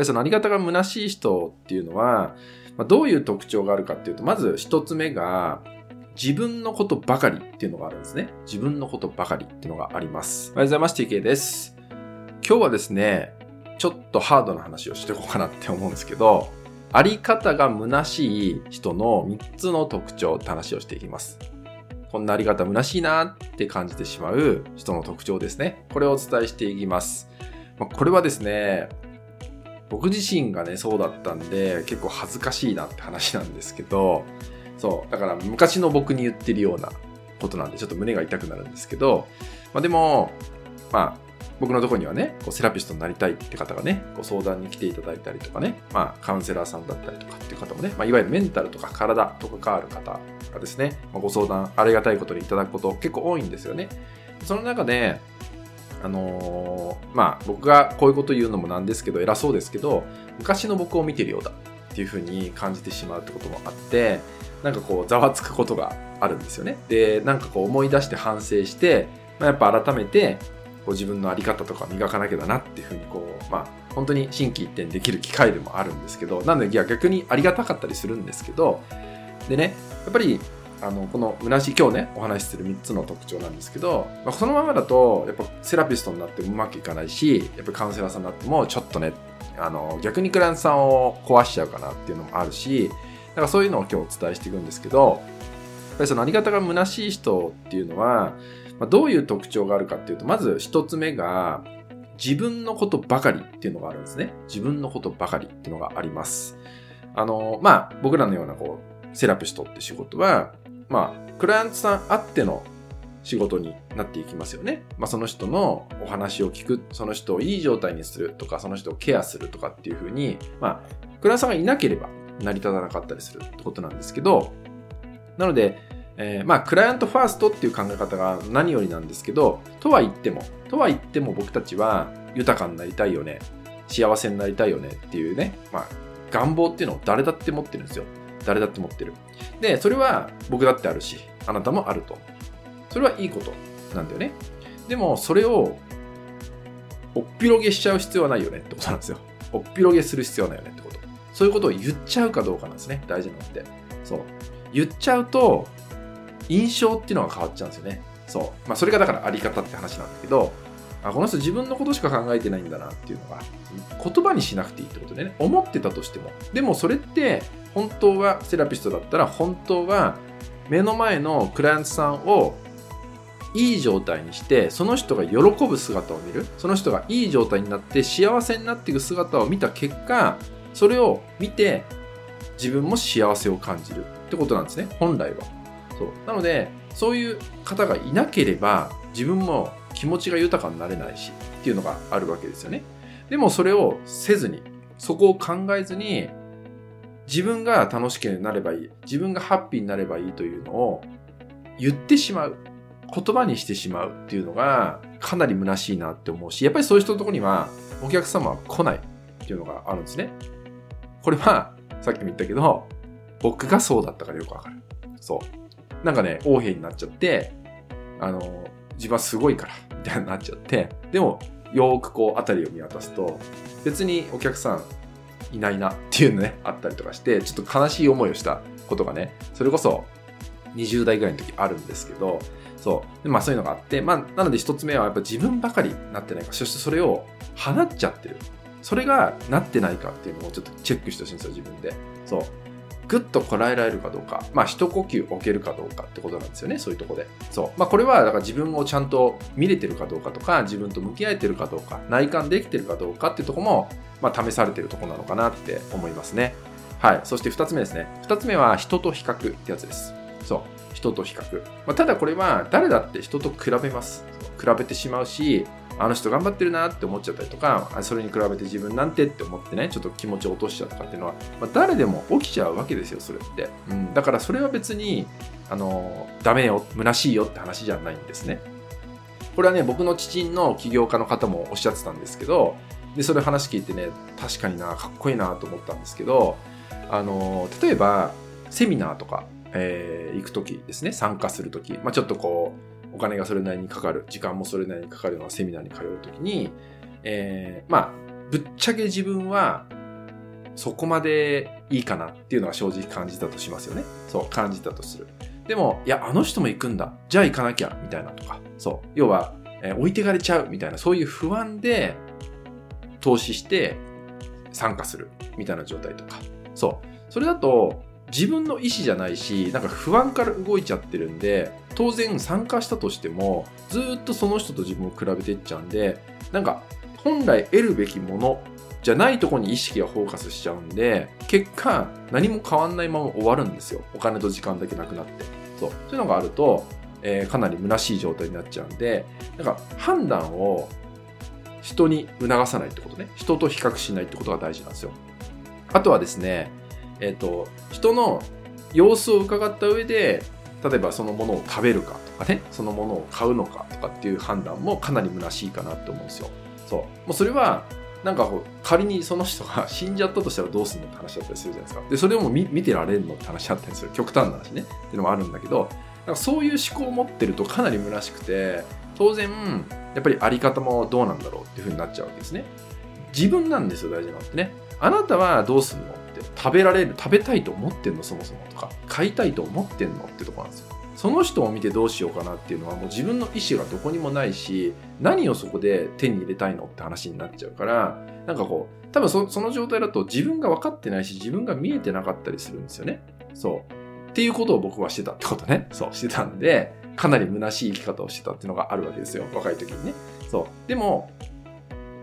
ぱりそのあり方が虚しい人っていうのは、まあ、どういう特徴があるかっていうと、まず一つ目が、自分のことばかりっていうのがあるんですね。自分のことばかりっていうのがあります。おはようございます。TK です。今日はですね、ちょっとハードな話をしていこうかなって思うんですけど、あり方が虚しい人の3つの特徴って話をしていきます。こんなあり方虚しいなって感じてしまう人の特徴ですね。これをお伝えしていきます。まこれはですね、僕自身がね、そうだったんで、結構恥ずかしいなって話なんですけど、そう。だから昔の僕に言ってるようなことなんで、ちょっと胸が痛くなるんですけど、まあでも、まあ、僕のとこにはね、こうセラピストになりたいって方がね、ご相談に来ていただいたりとかね、まあ、カウンセラーさんだったりとかっていう方もね、まあ、いわゆるメンタルとか体とか関わる方がですね、まあ、ご相談ありがたいことにいただくこと結構多いんですよね。その中で、あのー、まあ、僕がこういうこと言うのもなんですけど、偉そうですけど、昔の僕を見てるようだっていうふうに感じてしまうってこともあって、なんかこう、ざわつくことがあるんですよね。で、なんかこう思い出して反省して、まあ、やっぱ改めて、こう自分の在り方とか磨かなきゃだなっていうふうにこう、まあ、本当に心機一転できる機会でもあるんですけど、なので逆にありがたかったりするんですけど、でね、やっぱり、あの、この虚しい今日ね、お話しする3つの特徴なんですけど、まあ、そのままだと、やっぱセラピストになってもうまくいかないし、やっぱカウンセラーさんになっても、ちょっとね、あの、逆にクライアントさんを壊しちゃうかなっていうのもあるし、だからそういうのを今日お伝えしていくんですけど、やっぱりそのあり方が虚しい人っていうのは、まあ、どういう特徴があるかっていうと、まず一つ目が、自分のことばかりっていうのがあるんですね。自分のことばかりっていうのがあります。あの、まあ、僕らのようなこう、セラピストって仕事は、まあ、クライアントさんあっての仕事になっていきますよね。まあ、その人のお話を聞く、その人をいい状態にするとか、その人をケアするとかっていうふうに、まあ、クライアントさんがいなければ成り立たなかったりするってことなんですけど、なので、えー、まあ、クライアントファーストっていう考え方が何よりなんですけど、とは言っても、とは言っても僕たちは豊かになりたいよね、幸せになりたいよねっていうね、まあ、願望っていうのを誰だって持ってるんですよ。誰だって持ってる。で、それは僕だってあるし、あなたもあると。それはいいことなんだよね。でも、それを、おっぴろげしちゃう必要はないよねってことなんですよ。おっぴろげする必要はないよねってこと。そういうことを言っちゃうかどうかなんですね。大事なのって。そう。言っちゃうと、印象っていうのが変わっちゃうんですよね。そう。まあ、それがだからあり方って話なんだけど、あこの人自分のことしか考えてないんだなっていうのが、言葉にしなくていいってことでね、思ってたとしても。でもそれって、本当はセラピストだったら、本当は目の前のクライアントさんをいい状態にして、その人が喜ぶ姿を見る。その人がいい状態になって幸せになっていく姿を見た結果、それを見て自分も幸せを感じるってことなんですね。本来は。そうなのでそういう方がいなければ自分も気持ちが豊かになれないしっていうのがあるわけですよねでもそれをせずにそこを考えずに自分が楽しくなればいい。自分がハッピーになればいいというのを言ってしまう。言葉にしてしまうっていうのがかなり虚しいなって思うしやっぱりそういう人のところにはお客様は来ないっていうのがあるんですね。これはさっきも言ったけど僕がそうだったからよくわかる。そう。なんかね、横柄になっちゃって、あの、自分はすごいから、みたいになっちゃって、でも、よーくこう、辺りを見渡すと、別にお客さんいないなっていうのね、あったりとかして、ちょっと悲しい思いをしたことがね、それこそ20代ぐらいの時あるんですけど、そう。でまあそういうのがあって、まあなので一つ目はやっぱ自分ばかりなってないか、そしてそれを放っちゃってる。それがなってないかっていうのをちょっとチェックしてほしいんですよ、自分で。そう。ぐっとこらえられるかどうか、まあ、一呼吸置けるかどうかってことなんですよね、そういうとこで。そう。まあ、これは、だから自分をちゃんと見れてるかどうかとか、自分と向き合えてるかどうか、内観できてるかどうかっていうとこも、まあ、試されてるとこなのかなって思いますね。はい。そして二つ目ですね。二つ目は、人と比較ってやつです。そう。人と比較。まあ、ただこれは、誰だって人と比べます。比べてしまうし、あの人頑張ってるなって思っちゃったりとか、それに比べて自分なんてって思ってね、ちょっと気持ちを落としちゃうとかっていうのは、まあ、誰でも起きちゃうわけですよ、それって。うん、だからそれは別に、あの、ダメよ、虚しいよって話じゃないんですね。これはね、僕の知人の起業家の方もおっしゃってたんですけど、で、それ話聞いてね、確かにな、かっこいいなと思ったんですけど、あの、例えば、セミナーとか、えー、行くときですね、参加するとき、まあ、ちょっとこう、お金がそれなりにかかる、時間もそれなりにかかるようなセミナーに通うときに、えー、まあ、ぶっちゃけ自分はそこまでいいかなっていうのは正直感じたとしますよね。そう、感じたとする。でも、いや、あの人も行くんだ。じゃあ行かなきゃ、みたいなとか。そう。要は、えー、置いてかれちゃう、みたいな、そういう不安で投資して参加する、みたいな状態とか。そう。それだと、自分の意思じゃないし、なんか不安から動いちゃってるんで、当然参加したとしても、ずっとその人と自分を比べていっちゃうんで、なんか本来得るべきものじゃないとこに意識がフォーカスしちゃうんで、結果何も変わんないまま終わるんですよ。お金と時間だけなくなって。そう。そういうのがあると、えー、かなり虚しい状態になっちゃうんで、なんか判断を人に促さないってことね。人と比較しないってことが大事なんですよ。あとはですね、えっ、ー、と、人の様子を伺った上で、例えばそのものを食べるかとかね、そのものを買うのかとかっていう判断もかなり虚しいかなって思うんですよ。そう。もうそれは、なんか仮にその人が死んじゃったとしたらどうするのって話だったりするじゃないですか。で、それをも見てられるのって話だったりする。極端な話ね。っていうのもあるんだけど、なんかそういう思考を持ってるとかなり虚しくて、当然、やっぱりあり方もどうなんだろうっていうふうになっちゃうわけですね。自分なんですよ、大事なのってね。あなたはどうすんのって食べられる食べたいと思ってんのそもそもとか買いたいと思ってんのってとこなんですよその人を見てどうしようかなっていうのはもう自分の意思がどこにもないし何をそこで手に入れたいのって話になっちゃうからなんかこう多分そその状態だと自分が分かってないし自分が見えてなかったりするんですよねそうっていうことを僕はしてたってことねそうしてたんでかなり虚しい生き方をしてたっていうのがあるわけですよ若い時にねそうでも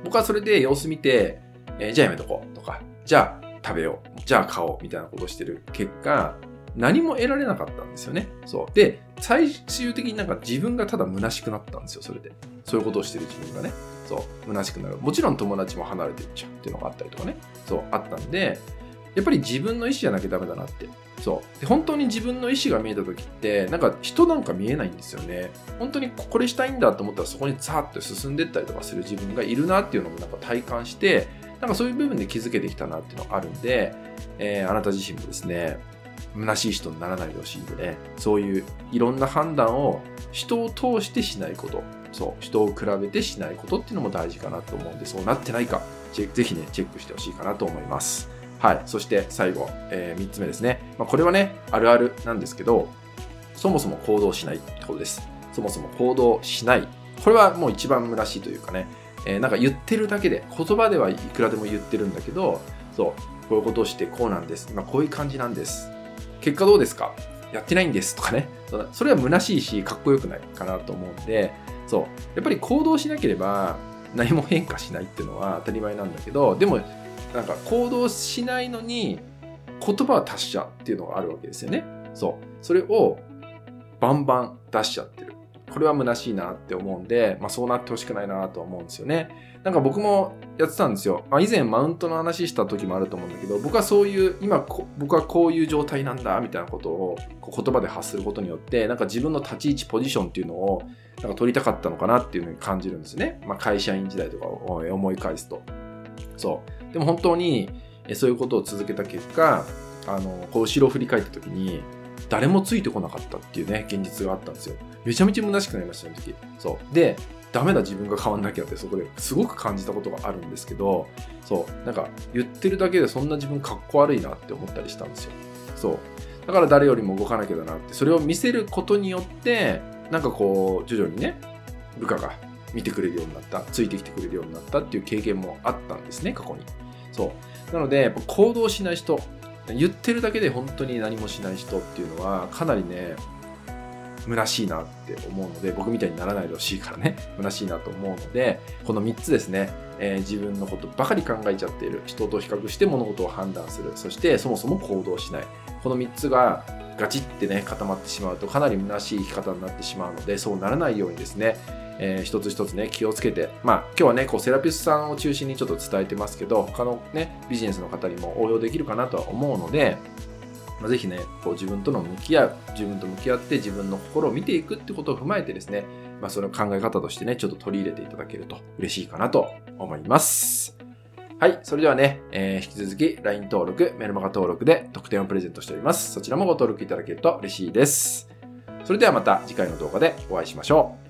僕はそれで様子見て、えー、じゃあやめとこうとかじゃあ食べよう。じゃあ買おう。みたいなことをしてる結果、何も得られなかったんですよね。そう。で、最終的になんか自分がただ虚しくなったんですよ、それで。そういうことをしてる自分がね。そう。虚しくなる。もちろん友達も離れていっちゃうっていうのがあったりとかね。そう、あったんで、やっぱり自分の意思じゃなきゃダメだなって。そう。で本当に自分の意思が見えた時って、なんか人なんか見えないんですよね。本当にこれしたいんだと思ったらそこにザーッと進んでったりとかする自分がいるなっていうのもなんか体感して、なんかそういう部分で気づけてきたなっていうのがあるんで、えー、あなた自身もですね、虚しい人にならないでほしいんでね、そういういろんな判断を人を通してしないこと、そう、人を比べてしないことっていうのも大事かなと思うんで、そうなってないか、ぜひね、チェックしてほしいかなと思います。はい。そして最後、えー、3つ目ですね。まあ、これはね、あるあるなんですけど、そもそも行動しないってことです。そもそも行動しない。これはもう一番虚しいというかね、えー、なんか言ってるだけで、言葉ではいくらでも言ってるんだけど、そう、こういうことをしてこうなんです。今こういう感じなんです。結果どうですか？やってないんですとかね。それは虚しいし、かっこよくないかなと思うんで、そう、やっぱり行動しなければ何も変化しないっていうのは当たり前なんだけど、でも、なんか行動しないのに言葉は達者っていうのがあるわけですよね。そう。それをバンバン出しちゃってる。これは虚しいなって思うんで、まあそうなってほしくないなと思うんですよね。なんか僕もやってたんですよ。まあ、以前マウントの話した時もあると思うんだけど、僕はそういう、今僕はこういう状態なんだみたいなことを言葉で発することによって、なんか自分の立ち位置、ポジションっていうのをなんか取りたかったのかなっていうのに感じるんですね。まあ会社員時代とかを思い返すと。そう。でも本当にそういうことを続けた結果、あの、こう後ろを振り返った時に、誰もついてこなかったっていうね、現実があったんですよ。めちゃめちゃ虚しくなりました、その時。そう。で、ダメだ自分が変わんなきゃってそこですごく感じたことがあるんですけど、そう。なんか言ってるだけでそんな自分かっこ悪いなって思ったりしたんですよ。そう。だから誰よりも動かなきゃだなって、それを見せることによって、なんかこう、徐々にね、部下が見てくれるようになった、ついてきてくれるようになったっていう経験もあったんですね、過去に。そう。なのでやっぱ、行動しない人、言ってるだけで本当に何もしない人っていうのはかなりね虚しいなって思うので僕みたいにならないでほしいからね虚しいなと思うのでこの3つですね、えー、自分のことばかり考えちゃっている人と比較して物事を判断するそしてそもそも行動しないこの3つがガチってね固まってしまうとかなり虚しい生き方になってしまうのでそうならないようにですねえー、一つ一つね、気をつけて、まあ、今日はね、こう、セラピストさんを中心にちょっと伝えてますけど、他のね、ビジネスの方にも応用できるかなとは思うので、まあ、ぜひね、こう自分との向き合う、自分と向き合って自分の心を見ていくってことを踏まえてですね、まあ、その考え方としてね、ちょっと取り入れていただけると嬉しいかなと思います。はい。それではね、えー、引き続き LINE 登録、メルマガ登録で特典をプレゼントしております。そちらもご登録いただけると嬉しいです。それではまた次回の動画でお会いしましょう。